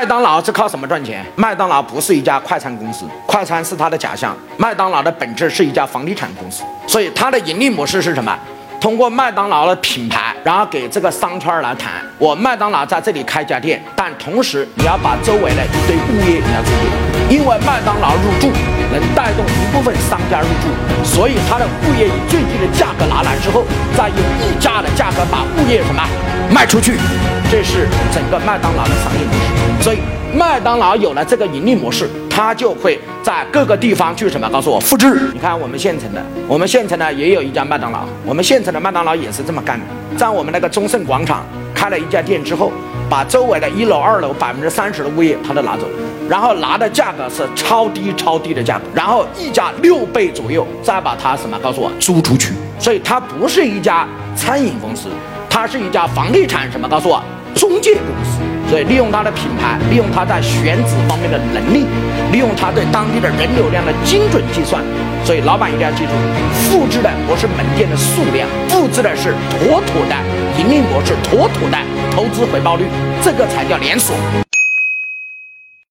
麦当劳是靠什么赚钱？麦当劳不是一家快餐公司，快餐是它的假象。麦当劳的本质是一家房地产公司，所以它的盈利模式是什么？通过麦当劳的品牌，然后给这个商圈来谈，我麦当劳在这里开家店，但同时你要把周围的一堆物业你要注意，因为麦当劳入驻能带动一部分商家入驻，所以它的物业以最低的价格拿来之后，再用溢价的价格把物业什么卖出去，这是整个麦当劳的商业模式。所以麦当劳有了这个盈利模式。他就会在各个地方去什么？告诉我复制。你看我们县城的，我们县城呢也有一家麦当劳，我们县城的麦当劳也是这么干的，在我们那个中盛广场开了一家店之后，把周围的一楼、二楼百分之三十的物业他都拿走，然后拿的价格是超低、超低的价格，然后溢价六倍左右，再把它什么？告诉我租出去。所以它不是一家餐饮公司，它是一家房地产什么？告诉我中介公司。所以利用他的品牌，利用他在选址方面的能力，利用他对当地的人流量的精准计算。所以老板一定要记住，复制的不是门店的数量，复制的是妥妥的盈利模式，妥妥的投资回报率，这个才叫连锁。